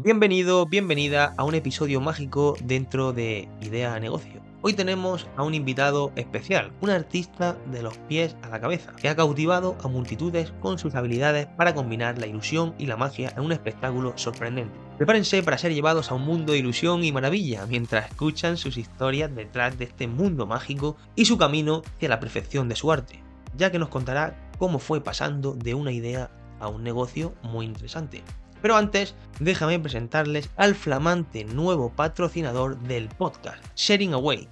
Bienvenido, bienvenida a un episodio mágico dentro de Idea Negocio. Hoy tenemos a un invitado especial, un artista de los pies a la cabeza, que ha cautivado a multitudes con sus habilidades para combinar la ilusión y la magia en un espectáculo sorprendente. Prepárense para ser llevados a un mundo de ilusión y maravilla mientras escuchan sus historias detrás de este mundo mágico y su camino hacia la perfección de su arte, ya que nos contará cómo fue pasando de una idea a un negocio muy interesante. Pero antes, déjame presentarles al flamante nuevo patrocinador del podcast, Sharing Away.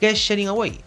¿Qué es Sharing Away?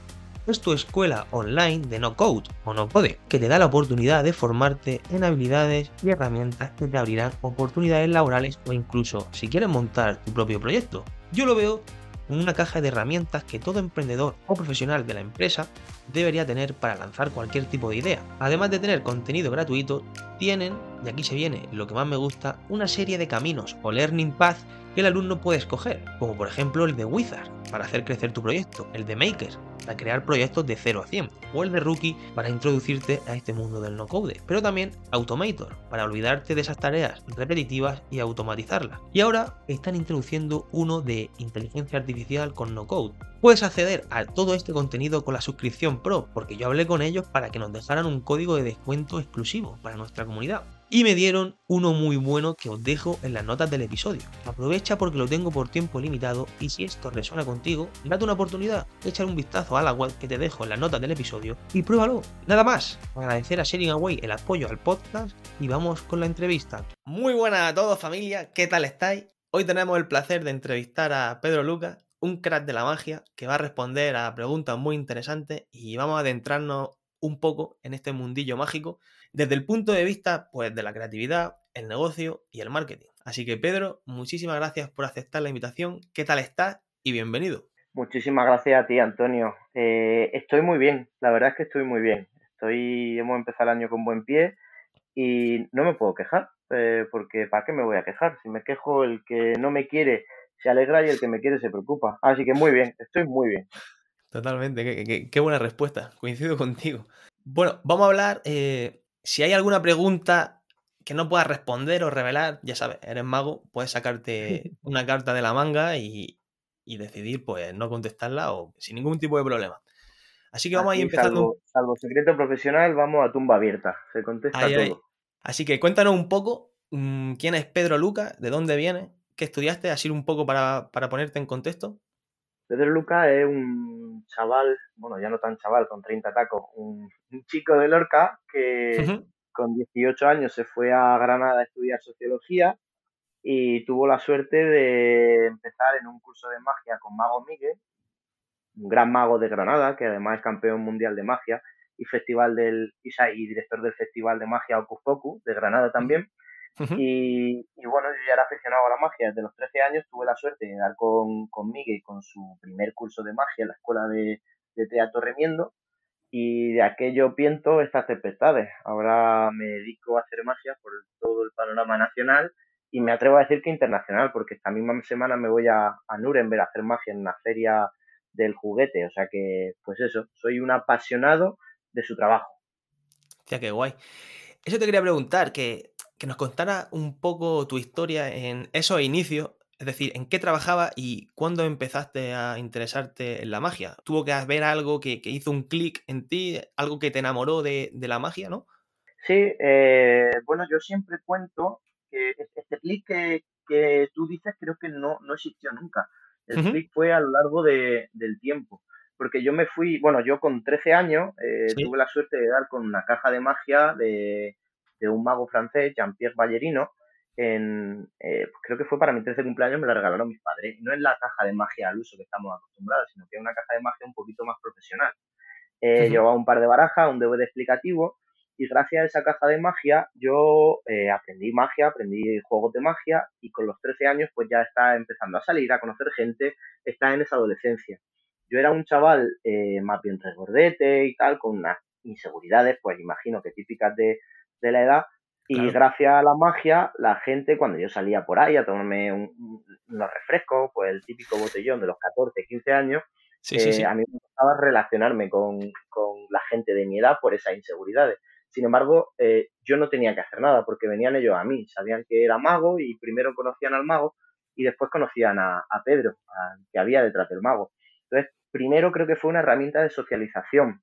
Es tu escuela online de no code o no code, que te da la oportunidad de formarte en habilidades y herramientas que te abrirán oportunidades laborales o incluso si quieres montar tu propio proyecto. Yo lo veo una caja de herramientas que todo emprendedor o profesional de la empresa debería tener para lanzar cualquier tipo de idea. Además de tener contenido gratuito, tienen, y aquí se viene lo que más me gusta, una serie de caminos o learning path que el alumno puede escoger, como por ejemplo el de Wizard, para hacer crecer tu proyecto, el de Maker, para crear proyectos de 0 a 100, o el de Rookie para introducirte a este mundo del no-code, pero también Automator, para olvidarte de esas tareas repetitivas y automatizarlas. Y ahora están introduciendo uno de inteligencia artificial con no-code. Puedes acceder a todo este contenido con la suscripción Pro, porque yo hablé con ellos para que nos dejaran un código de descuento exclusivo para nuestra comunidad y me dieron uno muy bueno que os dejo en las notas del episodio. Aprovecha porque lo tengo por tiempo limitado y si esto resuena contigo, date una oportunidad, echar un vistazo a la web que te dejo en las notas del episodio y pruébalo. Nada más, agradecer a Sharing Away el apoyo al podcast y vamos con la entrevista. Muy buenas a todos familia, ¿qué tal estáis? Hoy tenemos el placer de entrevistar a Pedro Lucas, un crack de la magia que va a responder a preguntas muy interesantes y vamos a adentrarnos un poco en este mundillo mágico desde el punto de vista pues, de la creatividad, el negocio y el marketing. Así que Pedro, muchísimas gracias por aceptar la invitación. ¿Qué tal estás? Y bienvenido. Muchísimas gracias a ti, Antonio. Eh, estoy muy bien, la verdad es que estoy muy bien. Estoy, hemos empezado el año con buen pie y no me puedo quejar, eh, porque ¿para qué me voy a quejar? Si me quejo, el que no me quiere se alegra y el que me quiere se preocupa. Así que muy bien, estoy muy bien. Totalmente, qué, buena respuesta, coincido contigo. Bueno, vamos a hablar eh, si hay alguna pregunta que no puedas responder o revelar, ya sabes, eres mago, puedes sacarte una carta de la manga y, decidir, pues, no contestarla o sin ningún tipo de problema. Así que vamos a ir empezando. Salvo, secreto profesional, vamos a tumba abierta. Se contesta todo. Así que cuéntanos un poco mm, quién es Pedro Luca, de dónde viene, qué estudiaste, así un poco para, ponerte en contexto. Pedro Luca es un chaval, bueno, ya no tan chaval, con 30 tacos, un, un chico de Lorca que con 18 años se fue a Granada a estudiar sociología y tuvo la suerte de empezar en un curso de magia con Mago Miguel, un gran mago de Granada, que además es campeón mundial de magia y festival del y director del Festival de Magia Ocus Pocus de Granada también. Y, bueno, yo ya era aficionado a la magia desde los 13 años, tuve la suerte de dar con, con Miguel con su primer curso de magia en la escuela de, de teatro Remiendo y de aquello piento estas tempestades. Ahora me dedico a hacer magia por todo el panorama nacional y me atrevo a decir que internacional, porque esta misma semana me voy a, a Nuremberg a hacer magia en una feria del juguete. O sea que, pues eso, soy un apasionado de su trabajo. Ya, qué guay. Eso te quería preguntar, que, que nos contara un poco tu historia en esos inicios es decir, ¿en qué trabajaba y cuándo empezaste a interesarte en la magia? ¿Tuvo que haber algo que, hizo un clic en ti, algo que te enamoró de, la magia, no? Sí, eh, bueno, yo siempre cuento que este clic que, tú dices creo que no, no existió nunca. El clic fue a lo largo del tiempo. Porque yo me fui, bueno, yo con 13 años eh, tuve la suerte de dar con una caja de magia de, de un mago francés, Jean-Pierre Ballerino, en, eh, pues creo que fue para mi 13 cumpleaños, me la regalaron mis padres. No es la caja de magia al uso que estamos acostumbrados, sino que es una caja de magia un poquito más profesional. Eh, Llevaba un par de barajas, un DVD explicativo, y gracias a esa caja de magia yo eh, aprendí magia, aprendí juegos de magia, y con los 13 años pues ya está empezando a salir, a conocer gente, está en esa adolescencia. Yo era un chaval eh, más bien resgordete y tal, con unas inseguridades, pues imagino que típicas de, de la edad, y gracias a la magia, la gente, cuando yo salía por ahí a tomarme unos refrescos, pues el típico botellón de los 14, 15 años, eh, a mí me gustaba relacionarme con, la gente de mi edad por esas inseguridades. Sin embargo, eh, yo no tenía que hacer nada porque venían ellos a mí, sabían que era mago y primero conocían al mago y después conocían a, Pedro, que había detrás del mago. Entonces, primero creo que fue una herramienta de socialización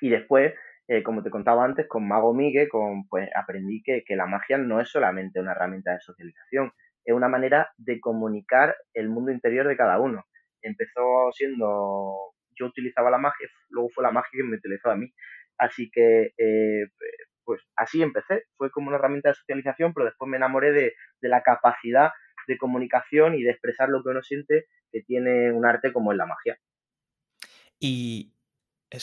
y después, eh, como te contaba antes, con Mago Miguel, con, pues aprendí que, que la magia no es solamente una herramienta de socialización, es una manera de comunicar el mundo interior de cada uno. Empezó siendo, yo utilizaba la magia, luego fue la magia que me utilizó a mí. Así que, eh, pues así empecé. Fue como una herramienta de socialización, pero después me enamoré de, la capacidad de comunicación y de expresar lo que uno siente que tiene un arte como es la magia. Y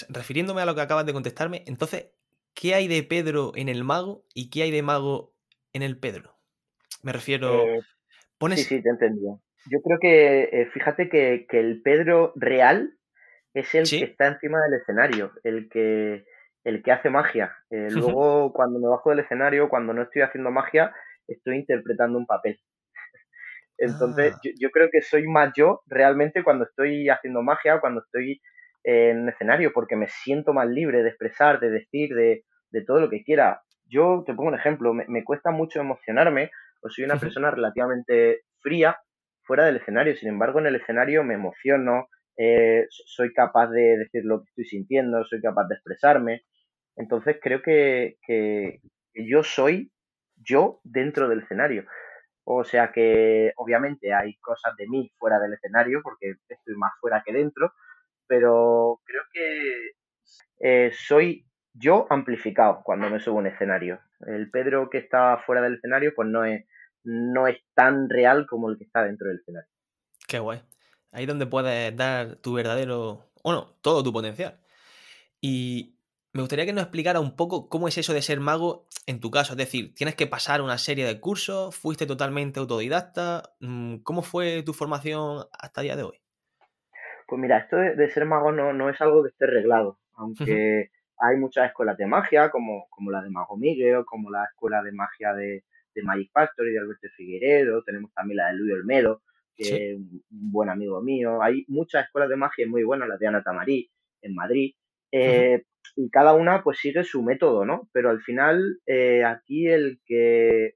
refiriéndome a lo que acabas de contestarme, entonces, ¿qué hay de Pedro en el mago y qué hay de mago en el Pedro? Me refiero. Eh, ¿pones... Sí, sí, te entendido. Yo creo que, eh, fíjate que, el Pedro real es el que está encima del escenario, el que, el que hace magia. Eh, luego, cuando me bajo del escenario, cuando no estoy haciendo magia, estoy interpretando un papel. Entonces, ah. yo, creo que soy más yo realmente cuando estoy haciendo magia, cuando estoy en escenario, porque me siento más libre de expresar, de decir, de, todo lo que quiera. Yo te pongo un ejemplo, me cuesta mucho emocionarme pues soy una persona relativamente fría fuera del escenario. Sin embargo, en el escenario me emociono, eh, soy capaz de decir lo que estoy sintiendo, soy capaz de expresarme. Entonces creo que, yo soy yo dentro del escenario. O sea que obviamente hay cosas de mí fuera del escenario porque estoy más fuera que dentro, pero creo que eh, soy yo amplificado cuando me subo a un escenario. El Pedro que está fuera del escenario, pues no es, no es tan real como el que está dentro del escenario. Qué guay. Ahí es donde puedes dar tu verdadero, bueno, todo tu potencial. Y me gustaría que nos explicara un poco cómo es eso de ser mago en tu caso. Es decir, tienes que pasar una serie de cursos, fuiste totalmente autodidacta. Mm, ¿Cómo fue tu formación hasta el día de hoy? Pues mira, esto de, ser mago no, no, es algo que esté reglado, aunque hay muchas escuelas de magia, como, como la de Mago Miguel, como la escuela de magia de, de Magic Factory, de Alberto Figueredo, tenemos también la de Luis Olmedo, que es un buen amigo mío. Hay muchas escuelas de magia muy buenas, la de Ana Tamarí, en Madrid. Eh, y cada una pues sigue su método, ¿no? Pero al final eh, aquí el que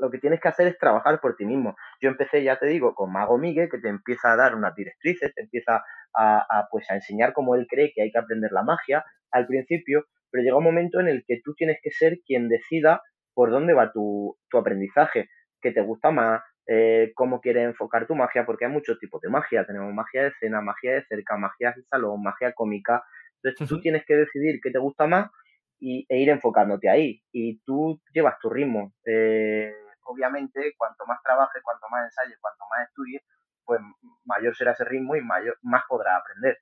lo que tienes que hacer es trabajar por ti mismo. Yo empecé, ya te digo, con Mago Miguel, que te empieza a dar unas directrices, te empieza a, pues, a enseñar cómo él cree que hay que aprender la magia al principio, pero llega un momento en el que tú tienes que ser quien decida por dónde va tu, aprendizaje, qué te gusta más, eh, cómo quieres enfocar tu magia, porque hay muchos tipos de magia. Tenemos magia de escena, magia de cerca, magia de salón, magia cómica. Entonces tú tienes que decidir qué te gusta más y, e ir enfocándote ahí. Y tú llevas tu ritmo. Eh, obviamente, cuanto más trabajes, cuanto más ensayes, cuanto más estudies, pues mayor será ese ritmo y mayor, más podrás aprender.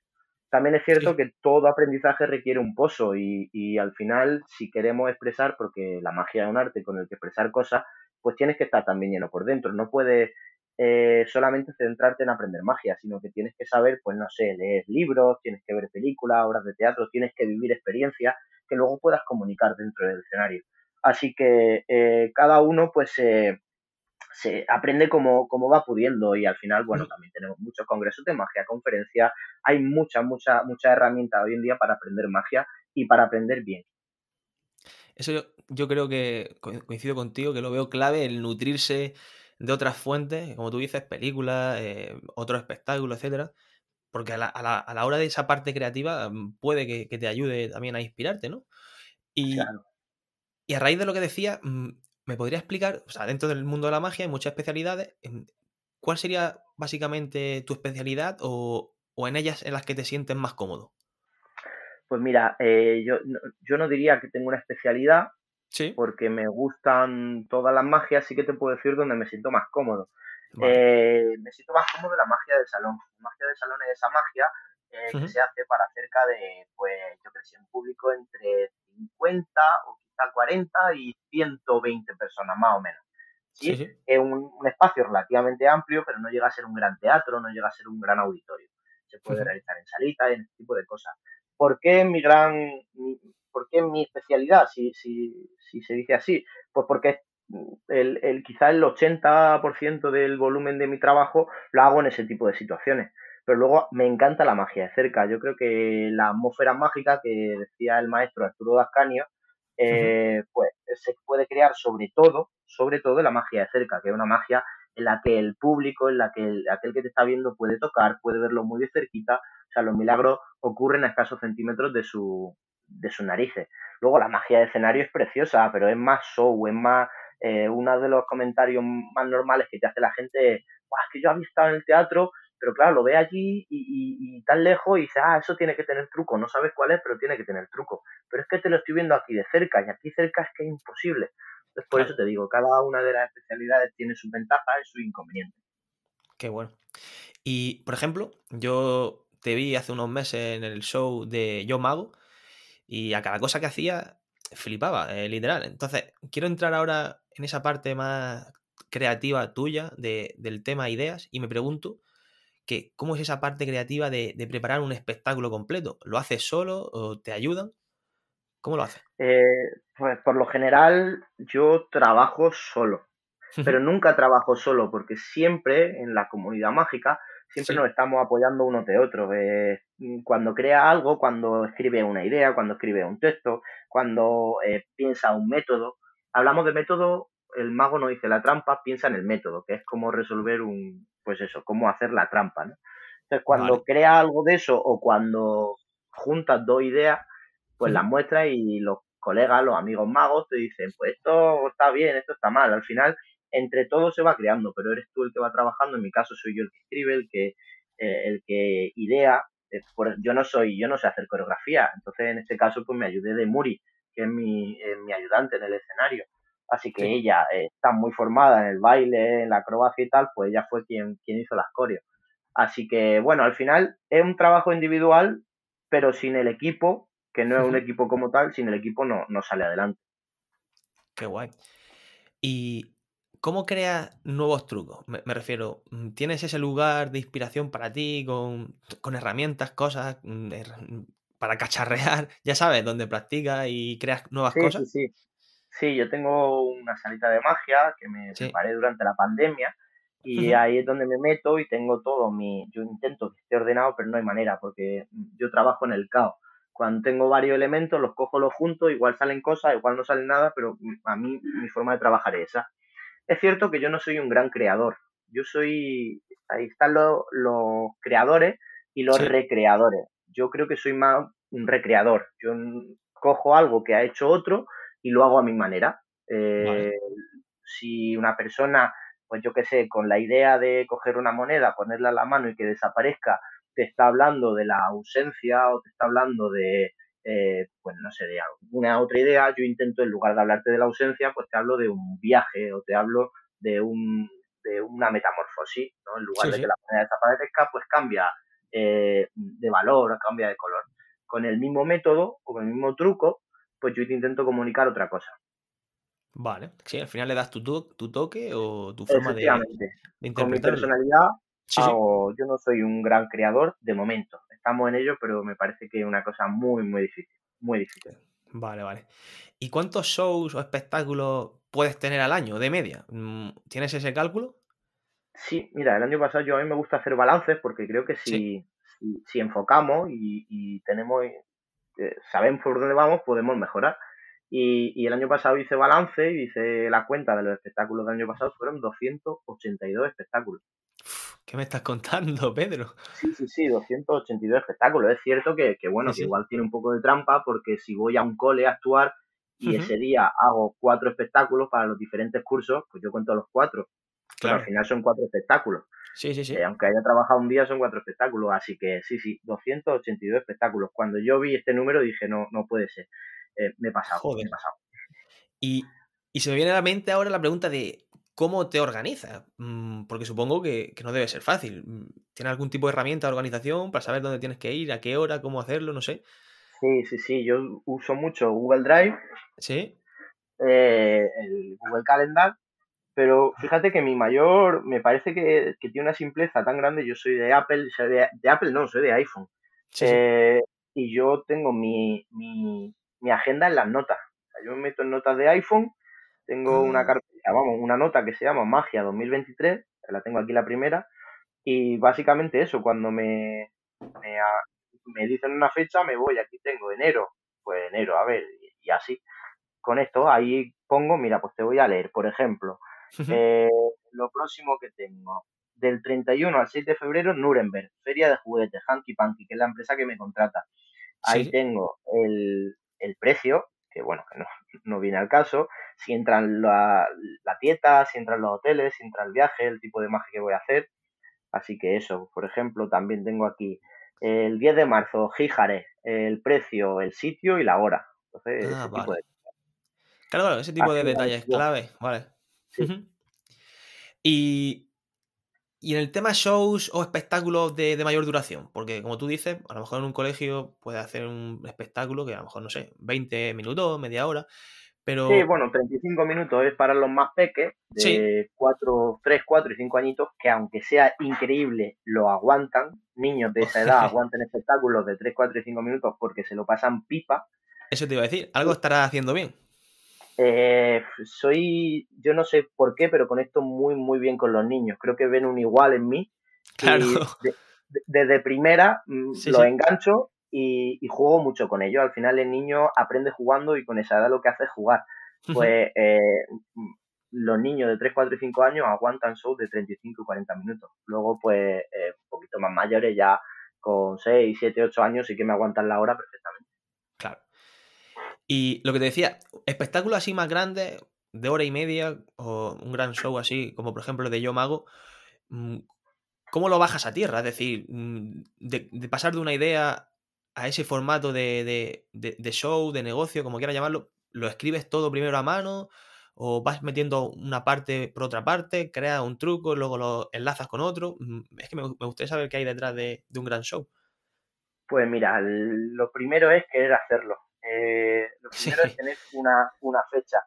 También es cierto que todo aprendizaje requiere un pozo y, al final, si queremos expresar, porque la magia es un arte con el que expresar cosas, pues tienes que estar también lleno por dentro. No puedes eh, solamente centrarte en aprender magia, sino que tienes que saber, pues no sé, leer libros, tienes que ver películas, obras de teatro, tienes que vivir experiencias que luego puedas comunicar dentro del escenario. Así que eh, cada uno pues se aprende como, va pudiendo y al final, bueno, también tenemos muchos congresos de magia, conferencias, hay muchas, muchas, muchas herramientas hoy en día para aprender magia y para aprender bien. Eso yo, creo que coincido contigo, que lo veo clave, el nutrirse de otras fuentes, como tú dices, películas, eh, otros espectáculos, etcétera, porque a la, a, la, hora de esa parte creativa mm, puede que, te ayude también a inspirarte, ¿no? Y, y a raíz de lo que decía, mm, ¿me podría explicar, o sea, dentro del mundo de la magia hay muchas especialidades, em, ¿cuál sería básicamente tu especialidad o, en ellas en las que te sientes más cómodo? Pues mira, eh, yo, yo no diría que tengo una especialidad, porque me gustan todas las magias, sí que te puedo decir donde me siento más cómodo. Eh, me siento más cómodo en la magia del salón. La magia del salón es esa magia eh, que se hace para cerca de, pues, yo creo que un público entre 50 o 40 y 120 personas más o menos. ¿sí? Es un, espacio relativamente amplio, pero no llega a ser un gran teatro, no llega a ser un gran auditorio. Se puede realizar en salitas, en este tipo de cosas. ¿Por qué mi gran, por qué mi especialidad, si, si, si se dice así? Pues porque el, el, quizá el 80% del volumen de mi trabajo lo hago en ese tipo de situaciones. pero luego me encanta la magia de cerca. Yo creo que la atmósfera mágica que decía el maestro Arturo Dascanio, eh, pues se puede crear sobre todo, sobre todo la magia de cerca, que es una magia en la que el público, en la que aquel que te está viendo puede tocar, puede verlo muy de cerquita, o sea, los milagros ocurren a escasos centímetros de su, de sus narices. Luego la magia de escenario es preciosa, pero es más show, es más, eh, uno de los comentarios más normales que te hace la gente es, que yo había estado en el teatro, pero claro, lo ve allí y, tan lejos y dice, ah, eso tiene que tener truco, no sabes cuál es, pero tiene que tener truco. Pero es que te lo estoy viendo aquí de cerca y aquí cerca es que es imposible. Entonces, por eso te digo, cada una de las especialidades tiene sus ventajas y sus inconvenientes. Qué bueno. Y, por ejemplo, yo te vi hace unos meses en el show de Yo Mago y a cada cosa que hacía flipaba, eh, literal. Entonces, quiero entrar ahora en esa parte más creativa tuya del tema ideas y me pregunto que cómo es esa parte creativa de, preparar un espectáculo completo. ¿Lo haces solo o te ayudan? ¿Cómo lo haces? Eh, pues por lo general yo trabajo solo, pero nunca trabajo solo porque siempre en la comunidad mágica siempre nos estamos apoyando uno de otro. Eh, cuando crea algo, cuando escribe una idea, cuando escribe un texto, cuando eh, piensa un método. Hablamos de método, el mago no dice la trampa, piensa en el método, que es cómo resolver un, pues eso, cómo hacer la trampa, ¿no? Entonces, cuando crea algo de eso o cuando juntas dos ideas, pues las muestras y los colegas, los amigos magos te dicen, pues esto está bien, esto está mal. Al final, entre todos se va creando, pero eres tú el que va trabajando. En mi caso soy yo el que escribe, el que, eh, el que idea. Eh, yo no soy, yo no sé hacer coreografía, entonces en este caso pues me ayudé de Muri, que es mi, mi ayudante en el escenario. Así que ella eh, está muy formada en el baile, en la acrobacia y tal, pues ella fue quien, quien hizo las coreos. Así que bueno, al final es un trabajo individual, pero sin el equipo, que no es un equipo como tal, sin el equipo no, no sale adelante. Qué guay. Y ¿Cómo creas nuevos trucos? Me, refiero, mm, ¿tienes ese lugar de inspiración para ti con, herramientas, cosas mm, para cacharrear? Ya sabes, donde practicas y creas nuevas cosas. Sí, sí. Sí, yo tengo una salita de magia que me preparé durante la pandemia y ahí es donde me meto y tengo todo mi... Yo intento que esté ordenado, pero no hay manera porque yo trabajo en el caos. Cuando tengo varios elementos, los cojo los juntos, igual salen cosas, igual no salen nada, pero a mí mi forma de trabajar es esa. Es cierto que yo no soy un gran creador. Yo soy. Ahí están los, creadores y los recreadores. Yo creo que soy más un recreador. Yo cojo algo que ha hecho otro y lo hago a mi manera. Eh, si una persona, pues yo qué sé, con la idea de coger una moneda, ponerla en la mano y que desaparezca, te está hablando de la ausencia o te está hablando de, eh, pues no sé, de alguna otra idea, yo intento en lugar de hablarte de la ausencia, pues te hablo de un viaje o te hablo de, un, de una metamorfosis, ¿no? En lugar de que la moneda desaparezca, pues cambia eh, de valor, cambia de color. Con el mismo método o con el mismo truco, pues yo te intento comunicar otra cosa. Vale, sí, al final le das tu, tu toque o tu forma de, de Con mi personalidad yo no soy un gran creador de momento. Estamos en ello, pero me parece que es una cosa muy, muy difícil. Muy difícil. Vale, vale. ¿Y cuántos shows o espectáculos puedes tener al año de media? Mm, ¿Tienes ese cálculo? Sí, mira, el año pasado yo a mí me gusta hacer balances porque creo que si, si, enfocamos y, tenemos, eh, sabemos por dónde vamos, podemos mejorar. Y, y, el año pasado hice balance y hice la cuenta de los espectáculos del año pasado, fueron 282 espectáculos. ¿Qué me estás contando, Pedro? Sí, sí, sí, 282 espectáculos. Es cierto que, bueno, que igual tiene un poco de trampa porque si voy a un cole a actuar y ese día hago cuatro espectáculos para los diferentes cursos, pues yo cuento los cuatro. Pero al final son cuatro espectáculos. Sí, sí, sí. Eh, aunque haya trabajado un día, son cuatro espectáculos. Así que sí, sí, 282 espectáculos. Cuando yo vi este número dije, no, no puede ser. Eh, me he pasado, me he pasado. Y, y se me viene a la mente ahora la pregunta de, ¿cómo te organizas? Mm, porque supongo que, no debe ser fácil. Mm, ¿Tienes algún tipo de herramienta de organización para saber dónde tienes que ir, a qué hora, cómo hacerlo? No sé. Sí, sí, sí. Yo uso mucho Google Drive. Sí. Eh, el Google Calendar. Pero fíjate que mi mayor, me parece que, tiene una simpleza tan grande. Yo soy de Apple, de, Apple no, soy de iPhone. Eh, y yo tengo mi, mi, agenda en las notas. yo me meto en notas de iPhone, tengo una ah. carta vamos, una nota que se llama Magia 2023, que la tengo aquí la primera, Y básicamente eso, cuando me, me, me dicen una fecha, me voy, aquí tengo enero, pues enero, a ver, y, así. Con esto, ahí pongo, mira, pues te voy a leer, por ejemplo, eh, lo próximo que tengo, del 31 al 6 de febrero, Nuremberg, Feria de Juguetes, Hanky Panky, que es la empresa que me contrata. Ahí tengo el, el, precio, que bueno, que no, no, viene al caso, si entran la, la dieta, si entran los hoteles, si entra el viaje, el tipo de magia que voy a hacer. Así que eso, por ejemplo, también tengo aquí el 10 de marzo, Gijare, el precio, el sitio y la hora. Entonces, ah, ese tipo de... Claro, claro, ese tipo de detalles clave, vale. Y y en el tema shows o espectáculos de, mayor duración, porque como tú dices, a lo mejor en un colegio puede hacer un espectáculo que a lo mejor, no sé, 20 minutos, media hora, pero... Sí, bueno, 35 minutos es para los más peques, de 4, 3, 4 y 5 añitos, que aunque sea increíble, lo aguantan. Niños de esa edad aguantan espectáculos de 3, 4 y 5 minutos porque se lo pasan pipa. Eso te iba a decir, algo estará haciendo bien. Eh, soy, yo no sé por qué, pero conecto muy, muy bien con los niños. Creo que ven un igual en mí. Claro. desde primera mm, lo engancho y, juego mucho con ellos. Al final el niño aprende jugando y con esa edad lo que hace es jugar. Pues eh, mm, los niños de 3, 4 y 5 años aguantan shows de 35 y 40 minutos. Luego, pues, eh, un poquito más mayores, ya con 6, 7, 8 años, sí que me aguantan la hora perfectamente. Claro. Y lo que te decía, espectáculos así más grandes, de hora y media, o un gran show así, como por ejemplo de Yo Mago, mm, ¿cómo lo bajas a tierra? Es decir, mm, de, pasar de una idea a ese formato de, show, de negocio, como quieras llamarlo, ¿lo escribes todo primero a mano? ¿O vas metiendo una parte por otra parte, creas un truco, luego lo enlazas con otro? Mm, es que me, me gustaría saber qué hay detrás de, un gran show. Pues mira, lo primero es querer hacerlo. Eh, lo primero es tener una, una fecha.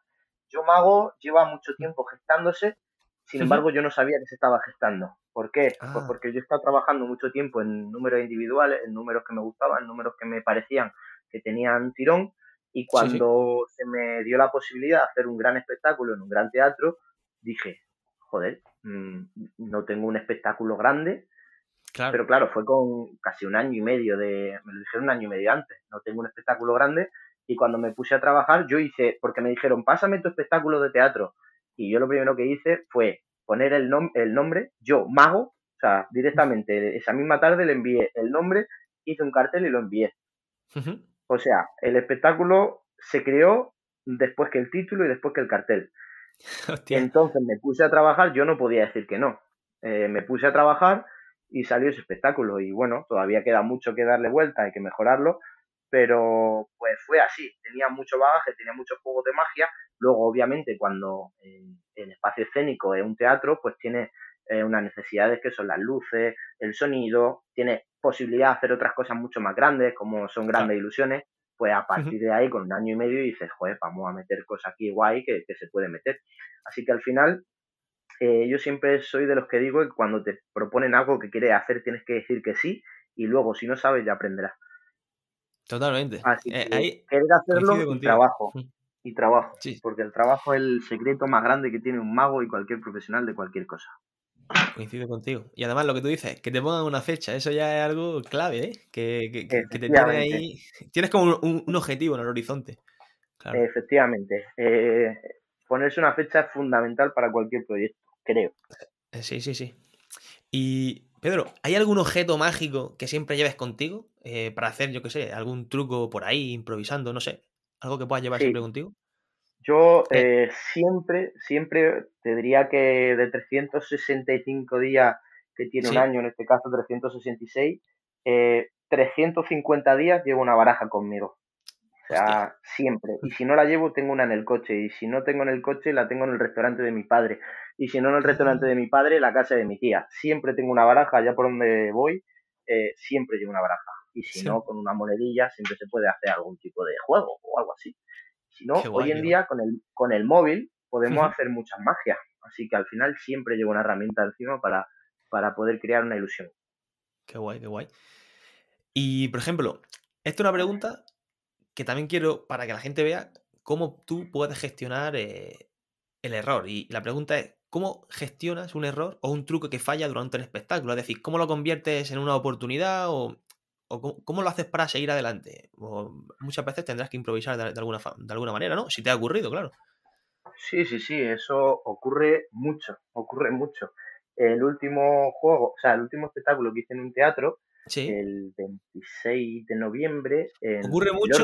Yo Mago lleva mucho tiempo gestándose, sin embargo yo no sabía que se estaba gestando. ¿Por qué? Pues ah. porque yo he estado trabajando mucho tiempo en números individuales, en números que me gustaban, en números que me parecían que tenían tirón, y cuando se me dio la posibilidad de hacer un gran espectáculo en un gran teatro, dije, joder, mm, no tengo un espectáculo grande, pero claro, fue con casi un año y medio de, me lo dijeron un año y medio antes, no tengo un espectáculo grande y cuando me puse a trabajar yo hice, porque me dijeron, pásame tu espectáculo de teatro y yo lo primero que hice fue poner el, el nombre, yo, mago, o sea, directamente esa misma tarde le envié el nombre, hice un cartel y lo envié. O sea, el espectáculo se creó después que el título y después que el cartel. Entonces me puse a trabajar, yo no podía decir que no. Eh, me puse a trabajar y salió ese espectáculo. Y bueno, todavía queda mucho que darle vuelta, hay que mejorarlo, pero pues fue así. Tenía mucho bagaje, tenía muchos juegos de magia. Luego, obviamente, cuando el espacio escénico es un teatro, pues tiene eh, unas necesidades que son las luces, el sonido, tiene posibilidad de hacer otras cosas mucho más grandes, como son grandes ilusiones. Pues a partir de ahí, con un año y medio, dices, joder, vamos a meter cosas aquí guay que, que se puede meter. Así que al final eh, yo siempre soy de los que digo que cuando te proponen algo que quieres hacer tienes que decir que sí y luego si no sabes ya aprenderás. Totalmente. Así eh, que querer hacerlo y trabajo. Y trabajo. Porque el trabajo es el secreto más grande que tiene un mago y cualquier profesional de cualquier cosa. Coincido contigo. Y además lo que tú dices, que te pongan una fecha, eso ya es algo clave, ¿eh? Que, te tiene ahí. Tienes como un, objetivo en el horizonte. Efectivamente. Eh, ponerse una fecha es fundamental para cualquier proyecto creo. Eh, sí, sí, sí. Y, Pedro, ¿hay algún objeto mágico que siempre lleves contigo eh, para hacer, yo qué sé, algún truco por ahí, improvisando, no sé? ¿Algo que puedas llevar siempre contigo? Yo eh, siempre, siempre te diría que de 365 días que tiene un año, en este caso 366, 350 días llevo una baraja conmigo. O sea, siempre. Y si no la llevo, tengo una en el coche. Y si no tengo en el coche, la tengo en el restaurante de mi padre y si no en el restaurante de mi padre, la casa de mi tía. Siempre tengo una baraja, allá por donde voy, eh, siempre llevo una baraja. Y si no, con una monedilla siempre se puede hacer algún tipo de juego o algo así. Si no, hoy en día con el, con el móvil podemos hacer muchas magias. Así que al final siempre llevo una herramienta encima para, para poder crear una ilusión. Qué guay, qué guay. Y, por ejemplo, esta es una pregunta que también quiero para que la gente vea cómo tú puedes gestionar eh, el error. Y la pregunta es, ¿cómo gestionas un error o un truco que falla durante el espectáculo? Es decir, ¿cómo lo conviertes en una oportunidad o, cómo, lo haces para seguir adelante? muchas veces tendrás que improvisar de, alguna, de alguna manera, ¿no? Si te ha ocurrido, claro. Sí, sí, sí, eso ocurre mucho, ocurre mucho. El último juego, o sea, el último espectáculo que hice en un teatro, el 26 de noviembre. ocurre mucho,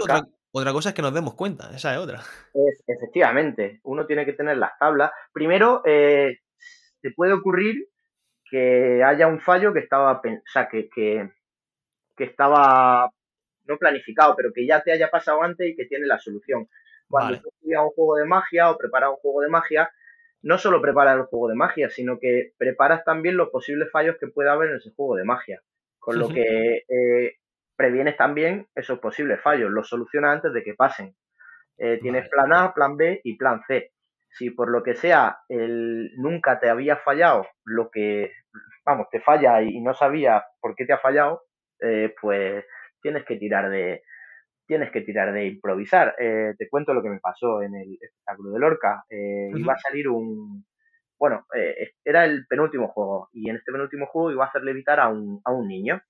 otra, cosa es que nos demos cuenta, esa es otra. Es, efectivamente, uno tiene que tener las tablas. Primero, eh, te puede ocurrir que haya un fallo que estaba, o sea, que, que, estaba no planificado, pero que ya te haya pasado antes y que tiene la solución. Cuando tú estudias un juego de magia o preparas un juego de magia, no solo preparas el juego de magia, sino que preparas también los posibles fallos que pueda haber en ese juego de magia. Con lo que eh, previenes también esos posibles fallos, los solucionas antes de que pasen. Eh, tienes plan A, plan B y plan C. Si por lo que sea el, nunca te había fallado lo que, vamos, te falla y no sabías por qué te ha fallado, eh, pues tienes que tirar de, tienes que tirar de improvisar. Eh, te cuento lo que me pasó en el espectáculo de Lorca. Eh, iba a salir un... Bueno, eh, era el penúltimo juego y en este penúltimo juego iba a hacerle evitar a un, a un niño.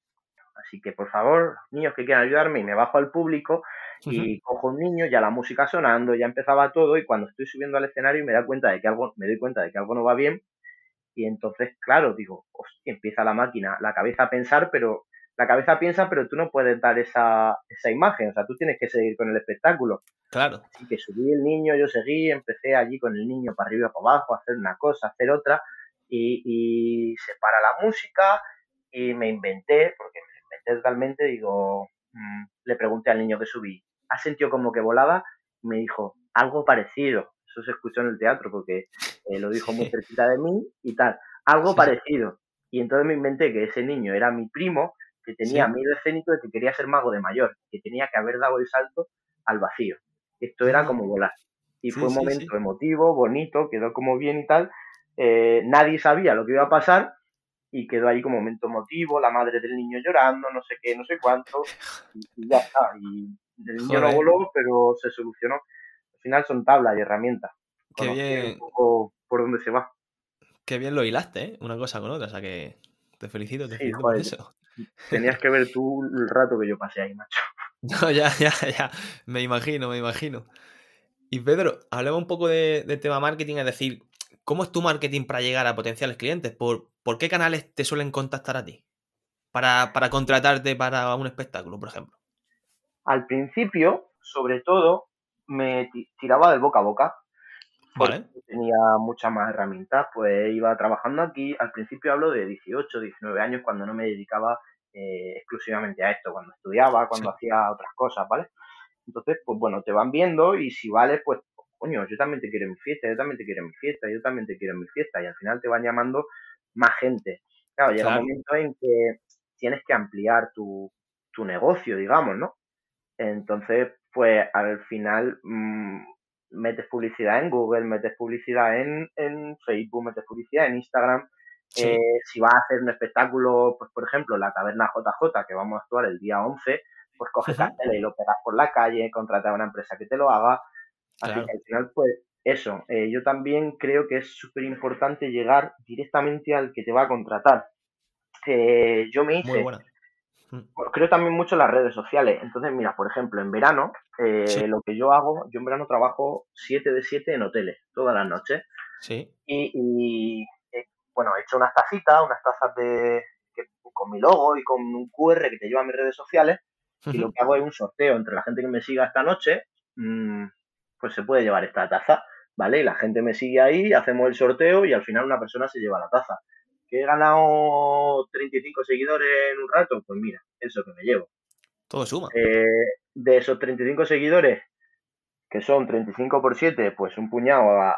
Así que, por favor, niños que quieran ayudarme, y me bajo al público y cojo un niño, ya la música sonando, ya empezaba todo y cuando estoy subiendo al escenario me da cuenta de que algo, me doy cuenta de que algo no va bien y entonces, claro, digo, hostia, empieza la máquina, la cabeza a pensar, pero la cabeza piensa, pero tú no puedes dar esa, esa imagen, o sea, tú tienes que seguir con el espectáculo. Claro. Así que subí el niño, yo seguí, empecé allí con el niño para arriba y para abajo, a hacer una cosa, hacer otra, y, y se para la música y me inventé, porque me inventé totalmente, digo, mm, le pregunté al niño que subí, ¿has sentido como que volaba? me dijo, algo parecido. Eso se escuchó en el teatro porque eh, lo dijo muy cerquita de mí y tal, algo parecido. Y entonces me inventé que ese niño era mi primo que tenía miedo escénico de que quería ser mago de mayor, que tenía que haber dado el salto al vacío. Esto era como volar. Y fue un momento emotivo, bonito, quedó como bien y tal. Eh, nadie sabía lo que iba a pasar y quedó ahí como momento emotivo, la madre del niño llorando, no sé qué, no sé cuánto, y, ya está. Y el niño no voló, pero se solucionó. Al final son tablas y herramientas. Qué bien. por dónde se va. Qué bien lo hilaste, ¿eh? Una cosa con otra, o sea que te felicito, te felicito por eso. Tenías que ver tú el rato que yo pasé ahí, macho. No, ya, ya, ya. Me imagino, me imagino. Y Pedro, hablemos un poco de, tema marketing, es decir, ¿cómo es tu marketing para llegar a potenciales clientes? ¿Por, por qué canales te suelen contactar a ti? Para, para contratarte para un espectáculo, por ejemplo. Al principio, sobre todo, me tiraba del boca a boca. Vale. Tenía muchas más herramientas, pues iba trabajando aquí. Al principio hablo de 18, 19 años, cuando no me dedicaba eh, exclusivamente a esto, cuando estudiaba, cuando hacía otras cosas, ¿vale? Entonces, pues bueno, te van viendo y si vale, pues, coño, yo también te quiero en mi fiesta, yo también te quiero en mi fiesta, yo también te quiero en mi fiesta y al final te van llamando más gente. Claro, llega un momento en que tienes que ampliar tu, tu negocio, digamos, ¿no? Entonces, pues al final mmm, metes publicidad en Google, metes publicidad en, en Facebook, metes publicidad en Instagram. Eh, si vas a hacer un espectáculo, pues por ejemplo, la taberna JJ, que vamos a actuar el día 11, pues coges uh y lo pegas por la calle, contratas a una empresa que te lo haga. Así que al final, pues eso, eh, yo también creo que es súper importante llegar directamente al que te va a contratar. Eh, yo me hice, Mm. creo también mucho en las redes sociales. Entonces, mira, por ejemplo, en verano, eh, lo que yo hago, yo en verano trabajo 7 de 7 en hoteles, todas las noches. Sí. Y, eh, bueno, he hecho unas tacitas, unas tazas de con mi logo y con un QR que te lleva a mis redes sociales. Y lo que hago es un sorteo entre la gente que me siga esta noche, mm, pues se puede llevar esta taza, ¿vale? Y la gente me sigue ahí, hacemos el sorteo y al final una persona se lleva la taza que he ganado 35 seguidores en un rato, pues mira, eso que me llevo. Todo suma. Eh, de esos 35 seguidores, que son 35 por 7, pues un puñado a,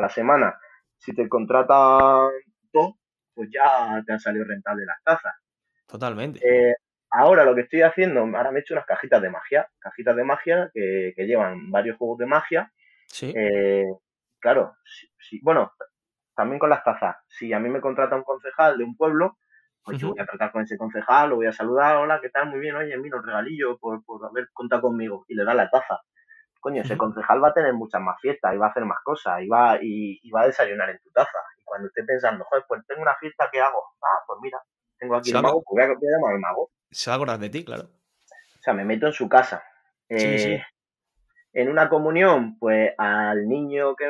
la semana. Si te contratan todo, pues ya te han salido rentable las tazas. Totalmente. Eh, ahora lo que estoy haciendo, ahora me he hecho unas cajitas de magia, cajitas de magia que, llevan varios juegos de magia. Sí. Eh, claro, sí, bueno, también con las tazas. Si a mí me contrata un concejal de un pueblo, pues yo voy a tratar con ese concejal, lo voy a saludar, hola, ¿qué tal? Muy bien, oye, mira, un regalillo por, por haber contado conmigo y le da la taza. coño, ese concejal va a tener muchas más fiestas y va a hacer más cosas y va, y, va a desayunar en tu taza. Y cuando esté pensando, joder, pues tengo una fiesta, ¿qué hago? Ah, pues mira, tengo aquí el mago, pues voy a, llamar al mago. Se va a acordar de ti, claro. O sea, me meto en su casa. Eh, en una comunión, pues al niño que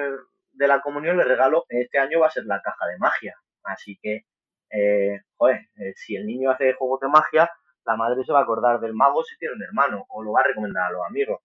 de la comunión le regalo, este año va a ser la caja de magia. Así que, eh, joder, eh, si el niño hace juegos de magia, la madre se va a acordar del mago si tiene un hermano o lo va a recomendar a los amigos.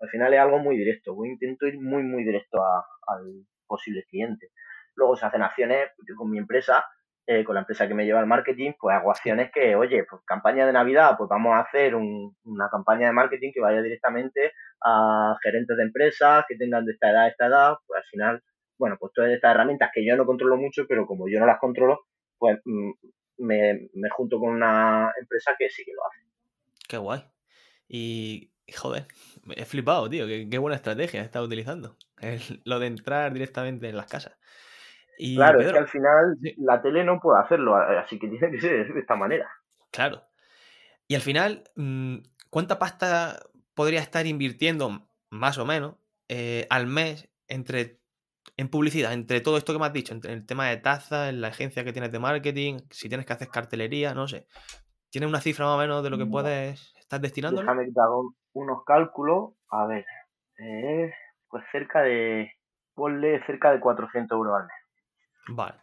Al final es algo muy directo. Yo intento ir muy, muy directo al posible cliente. Luego se hacen acciones, yo con mi empresa, eh, con la empresa que me lleva el marketing, pues hago acciones que, oye, pues campaña de Navidad, pues vamos a hacer una campaña de marketing que vaya directamente a gerentes de empresas que tengan de esta edad a esta edad, pues al final, bueno, pues todas estas herramientas que yo no controlo mucho, pero como yo no las controlo, pues mm, me, me junto con una empresa que sí que lo hace. Qué guay. Y, joder, he flipado, tío. Qué, buena estrategia estás utilizando. lo de entrar directamente en las casas. Y, claro, es que al final la tele no puede hacerlo, así que tiene que ser de esta manera. Claro. Y al final, mm, ¿cuánta pasta podría estar invirtiendo, más o menos, eh, al mes entre en publicidad, entre todo esto que me has dicho, entre el tema de tazas, en la agencia que tienes de marketing, si tienes que hacer cartelería, no sé. ¿Tienes una cifra más o menos de lo que puedes estar destinando? Déjame hago unos cálculos. A ver, eh, pues cerca de, ponle cerca de 400 euros al mes. Vale.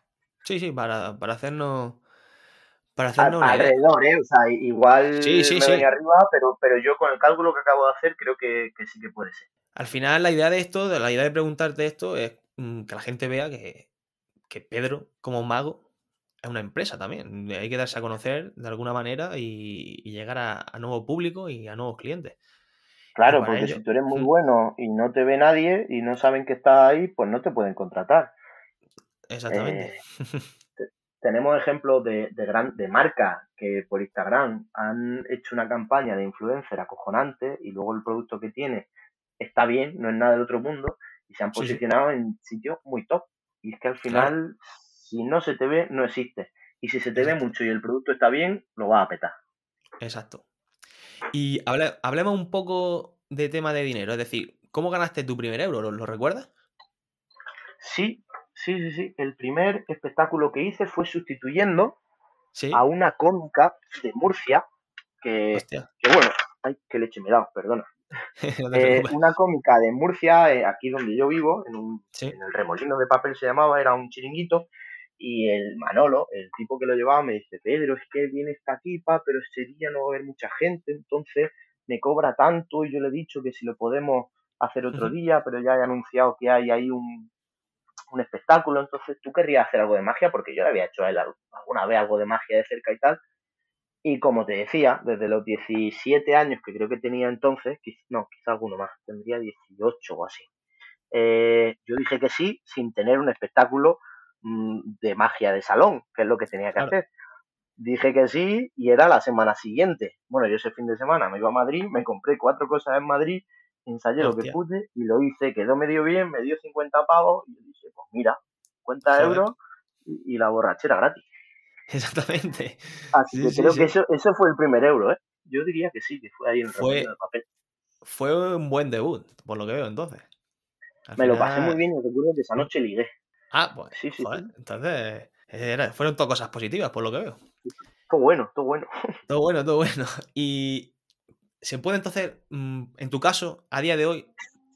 Sí, sí, para, para hacernos... Para hacernos alrededor, ¿eh? O sea, igual sí, sí, me arriba, pero, pero yo con el cálculo que acabo de hacer creo que, que sí que puede ser. Al final, la idea de esto, la idea de preguntarte esto es que la gente vea que, Pedro, como mago, es una empresa también. Hay que darse a conocer de alguna manera y, llegar a, nuevo público y a nuevos clientes. Claro, porque si tú eres muy mm. bueno y no te ve nadie y no saben que estás ahí, pues no te pueden contratar. Exactamente. Eh, tenemos ejemplos de, de, gran, de marcas que por Instagram han hecho una campaña de influencer acojonante y luego el producto que tiene está bien, no es nada del otro mundo, y se han posicionado en sitios muy top. Y es que al final, si no se te ve, no existe. Y si se te ve mucho y el producto está bien, lo va a petar. Exacto. Y hablemos un poco de tema de dinero, es decir, ¿cómo ganaste tu primer euro? ¿Lo, recuerdas? Sí, sí, sí, sí. El primer espectáculo que hice fue sustituyendo a una cómica de Murcia que, que bueno, ay, qué leche me he dado, perdona. Eh, una cómica de Murcia, eh, aquí donde yo vivo, en, el remolino de papel se llamaba, era un chiringuito, y el Manolo, el tipo que lo llevaba, me dice, Pedro, es que viene esta tipa, pero ese día no va a haber mucha gente, entonces me cobra tanto, y yo le he dicho que si lo podemos hacer otro día, pero ya he anunciado que hay ahí un, un espectáculo, entonces tú querrías hacer algo de magia, porque yo le había hecho a él alguna vez algo de magia de cerca y tal, y como te decía, desde los 17 años que creo que tenía entonces, no, quizá alguno más, tendría 18 o así. Eh, yo dije que sí, sin tener un espectáculo mm, de magia de salón, que es lo que tenía que hacer. Dije que sí y era la semana siguiente. Bueno, yo ese fin de semana me iba a Madrid, me compré cuatro cosas en Madrid, ensayé lo que pude y lo hice, quedó medio bien, me dio 50 pavos y dije, pues mira, 50 euros y la borrachera gratis. Exactamente. Así que creo que eso, eso fue el primer euro, ¿eh? Yo diría que sí, que fue ahí en el fue, papel. Fue un buen debut, por lo que veo entonces. Me lo pasé muy bien y recuerdo que esa noche ligué. Ah, pues. Sí, sí. Entonces, fueron todas cosas positivas, por lo que veo. Todo bueno, todo bueno. Todo bueno, todo bueno. Y se puede entonces, mm, en tu caso, a día de hoy,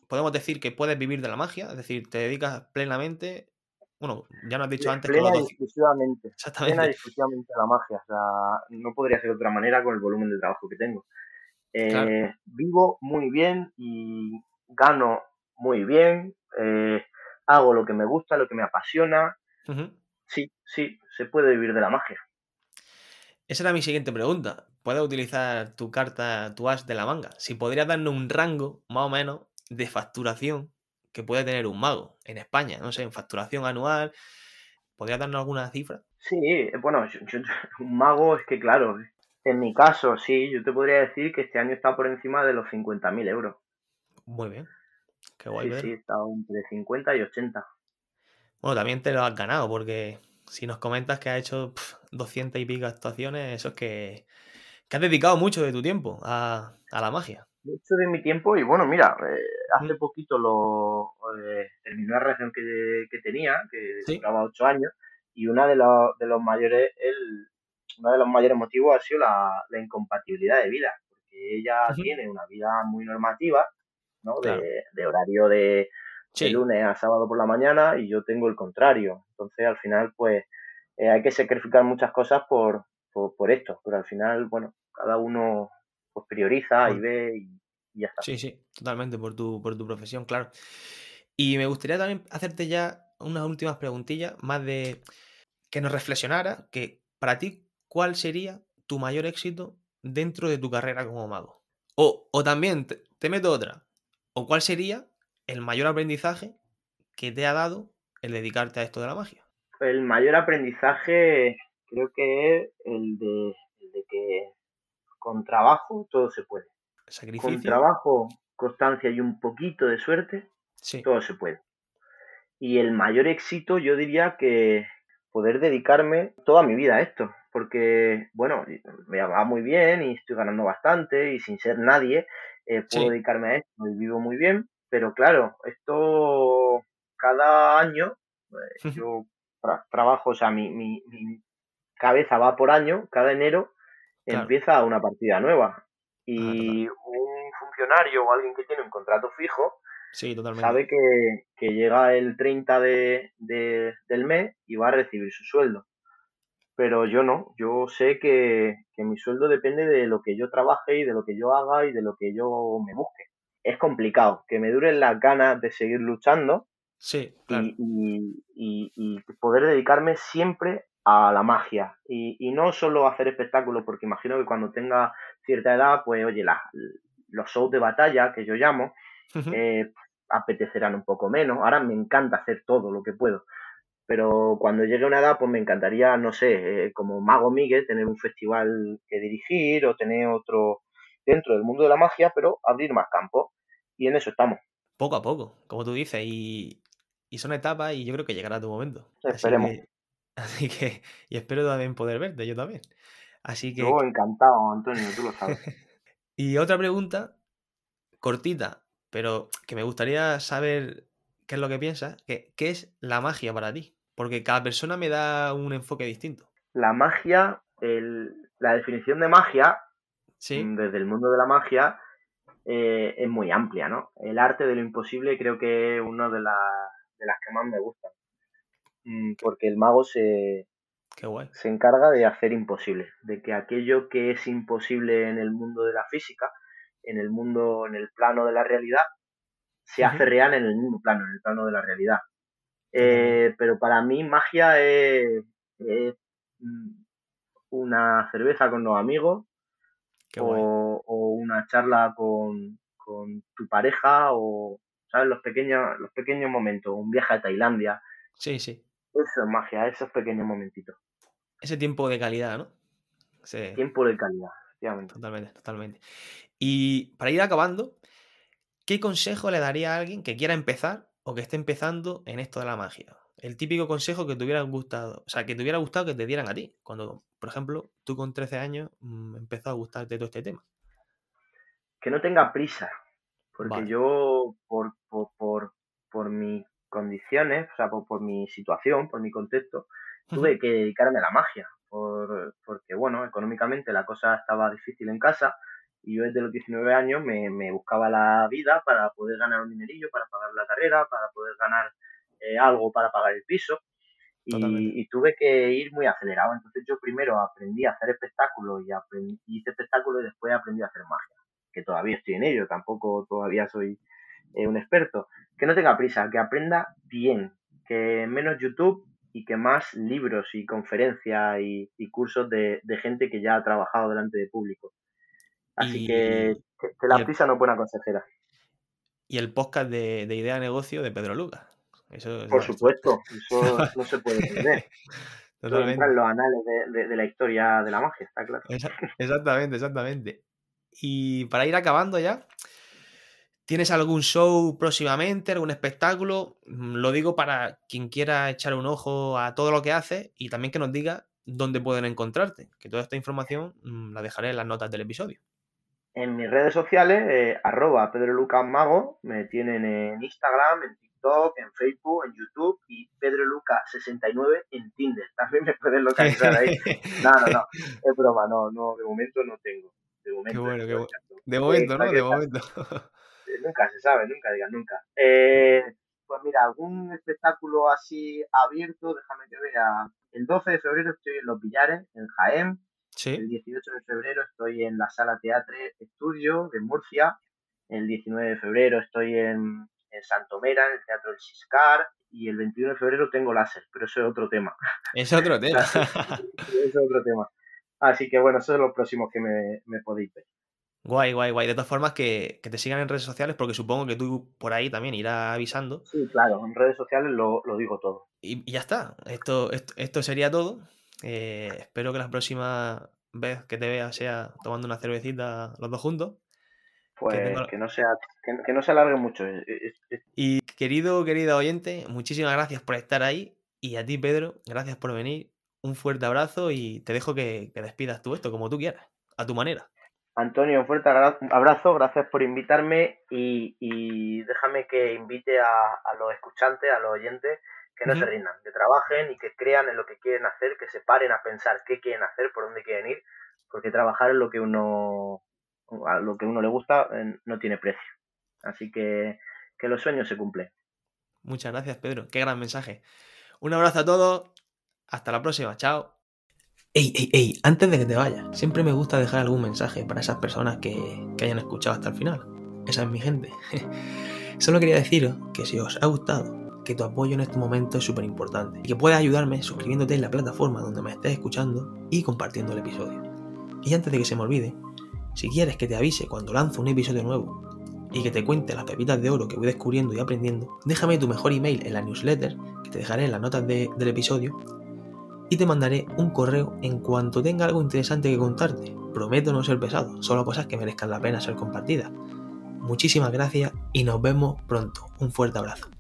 podemos decir que puedes vivir de la magia, es decir, te dedicas plenamente bueno, ya nos has dicho antes plena que exclusivamente, Exactamente. Plena exclusivamente la magia. O sea, no podría ser de otra manera con el volumen de trabajo que tengo. Eh, vivo muy bien y gano muy bien. Eh, hago lo que me gusta, lo que me apasiona. Sí, sí, se puede vivir de la magia. Esa era mi siguiente pregunta. ¿Puedes utilizar tu carta, tu as de la manga? Si podrías darnos un rango, más o menos, de facturación que puede tener un mago en España, no sé, en facturación anual. ¿Podrías darnos alguna cifra? Sí, bueno, un mago es que, claro, en mi caso, sí, yo te podría decir que este año está por encima de los 50.000 euros. Muy bien. Qué guay. Sí, sí, está entre 50 y 80. Bueno, también te lo has ganado, porque si nos comentas que has hecho 200 y pico actuaciones, eso es que, que has dedicado mucho de tu tiempo a, a la magia. Mucho de mi tiempo, y bueno, mira, eh, hace poquito lo eh, terminé la relación que, tenía, que duraba ocho años, y una de, los, de los mayores, el, uno de los mayores motivos ha sido la, incompatibilidad de vida, porque ella tiene una vida muy normativa, ¿no? De, horario de, lunes a sábado por la mañana y yo tengo el contrario. Entonces, al final, pues, eh, hay que sacrificar muchas cosas por, por, esto, pero al final, bueno, cada uno pues prioriza y ve y, ya está. Sí, sí, totalmente, por tu, por tu profesión, claro. Y me gustaría también hacerte ya unas últimas preguntillas, más de que nos reflexionara, que para ti, ¿cuál sería tu mayor éxito dentro de tu carrera como mago? O, o también, te, meto otra, o cuál sería el mayor aprendizaje que te ha dado el dedicarte a esto de la magia. El mayor aprendizaje creo que es el de, el de que con trabajo todo se puede. Con trabajo, constancia y un poquito de suerte, todo se puede. Y el mayor éxito yo diría que poder dedicarme toda mi vida a esto, porque, bueno, me va muy bien y estoy ganando bastante y sin ser nadie eh, puedo dedicarme a esto y vivo muy bien, pero claro, esto cada año pues, yo trabajo, o sea, mi, mi, mi, cabeza va por año, cada enero empieza una partida nueva. Ah, y un funcionario o alguien que tiene un contrato fijo sabe que, llega el 30 de, del mes y va a recibir su sueldo. Pero yo no, yo sé que, mi sueldo depende de lo que yo trabaje y de lo que yo haga y de lo que yo me busque. Es complicado, que me duren las ganas de seguir luchando sí, y, y, poder dedicarme siempre a la magia y, y, no solo hacer espectáculos, porque imagino que cuando tenga cierta edad, pues oye, los shows de batalla, que yo llamo, eh, apetecerán un poco menos. Ahora me encanta hacer todo lo que puedo, pero cuando llegue a una edad, pues me encantaría, no sé, eh, como Mago Miguel, tener un festival que dirigir o tener otro dentro del mundo de la magia, pero abrir más campo. Y en eso estamos. Poco a poco, como tú dices, y, y son etapas y yo creo que llegará tu momento. Esperemos. Así que, y espero también poder verte, yo también. Así que. Yo encantado, Antonio, tú lo sabes. y otra pregunta, cortita, pero que me gustaría saber qué es lo que piensas, que, ¿qué es la magia para ti? Porque cada persona me da un enfoque distinto. La magia, el, la definición de magia, ¿Sí? Mm, desde el mundo de la magia, eh, es muy amplia, ¿no? El arte de lo imposible creo que es una de, de las que más me gustan. Mm, porque el mago se, se encarga de hacer imposible, de que aquello que es imposible en el mundo de la física, en el mundo, en el plano de la realidad, se hace real en el mismo plano, en el plano de la realidad. Eh, pero para mí magia es, mm, una cerveza con los amigos o, una charla con, con, tu pareja o, ¿sabes? Los pequeños, los pequeños momentos, un viaje a Tailandia. Sí, sí. Eso es magia, esos pequeños momentitos. Ese tiempo de calidad, ¿no? Tiempo de calidad, efectivamente. Totalmente, totalmente. Y para ir acabando, ¿qué consejo le daría a alguien que quiera empezar o que esté empezando en esto de la magia? El típico consejo que te hubiera gustado, o sea, que te hubiera gustado que te dieran a ti, cuando, por ejemplo, tú con 13 años mm, empezó a gustarte todo este tema. Que no tenga prisa, porque yo, por, por, por, por mi condiciones, o sea, por, mi situación, por mi contexto, tuve que dedicarme a la magia, por, porque, bueno, económicamente la cosa estaba difícil en casa y yo desde los 19 años me, me buscaba la vida para poder ganar un dinerillo, para pagar la carrera, para poder ganar eh, algo para pagar el piso. Y, tuve que ir muy acelerado. Entonces yo primero aprendí a hacer espectáculos y aprendí, hice espectáculos y después aprendí a hacer magia, que todavía estoy en ello, tampoco todavía soy eh, un experto que no tenga prisa, que aprenda bien, que menos YouTube y que más libros y conferencias y, cursos de, gente que ya ha trabajado delante de público. Así que, que, la prisa no es buena consejera. Y el podcast de, de Idea Negocio de Pedro Lucas. Eso, Por supuesto, eso no se puede perder. Totalmente. los anales de, de, la historia de la magia, está claro. Exactamente, exactamente. Y para ir acabando ya, ¿Tienes algún show próximamente, algún espectáculo? Mm, lo digo para quien quiera echar un ojo a todo lo que hace y también que nos diga dónde pueden encontrarte, que toda esta información mm, la dejaré en las notas del episodio. En mis redes sociales, eh, arroba Pedro Lucas Mago, me tienen en Instagram, en TikTok, en Facebook, en YouTube y Pedro Lucas 69 en Tinder. También me pueden localizar ahí. No, no, no, es broma, no, no, de momento no tengo. De momento, qué bueno, qué bueno. De momento, ¿no? De momento. Nunca se sabe, nunca digan nunca. Eh, pues mira, algún espectáculo así abierto, déjame que vea. El 12 de febrero estoy en Los Villares, en Jaén. El 18 de febrero estoy en la Sala Teatre Estudio de Murcia. El 19 de febrero estoy en, en Santomera, en el Teatro del Siscar. Y el 21 de febrero tengo láser, pero eso es otro tema. Es otro tema. es otro tema. Así que bueno, esos son los próximos que me, me podéis ver. Guay, guay, guay. De todas formas, que, te sigan en redes sociales porque supongo que tú por ahí también irás avisando. Sí, claro, en redes sociales lo, digo todo. Y, ya está. Esto, esto, sería todo. Eh, espero que la próxima vez que te vea sea tomando una cervecita los dos juntos. Pues que, no, sea, que, no se alargue mucho. Y querido, querida oyente, muchísimas gracias por estar ahí. Y a ti, Pedro, gracias por venir. Un fuerte abrazo y te dejo que, que despidas tú esto como tú quieras, a tu manera. Antonio, un fuerte abrazo, gracias por invitarme y, déjame que invite a, los escuchantes, a los oyentes, que no se rindan, que trabajen y que crean en lo que quieren hacer, que se paren a pensar qué quieren hacer, por dónde quieren ir, porque trabajar en lo que uno, a lo que uno le gusta eh, no tiene precio. Así que que los sueños se cumplen. Muchas gracias, Pedro. Qué gran mensaje. Un abrazo a todos. Hasta la próxima. Chao. Ey, ey, ey, antes de que te vayas, siempre me gusta dejar algún mensaje para esas personas que, hayan escuchado hasta el final. Esa es mi gente. Solo quería deciros que si os ha gustado, que tu apoyo en este momento es súper importante y que puedes ayudarme suscribiéndote en la plataforma donde me estés escuchando y compartiendo el episodio. Y antes de que se me olvide, si quieres que te avise cuando lanzo un episodio nuevo y que te cuente las pepitas de oro que voy descubriendo y aprendiendo, déjame tu mejor email en la newsletter que te dejaré en las notas del episodio y te mandaré un correo en cuanto tenga algo interesante que contarte. Prometo no ser pesado, solo cosas que merezcan la pena ser compartidas. Muchísimas gracias y nos vemos pronto. Un fuerte abrazo.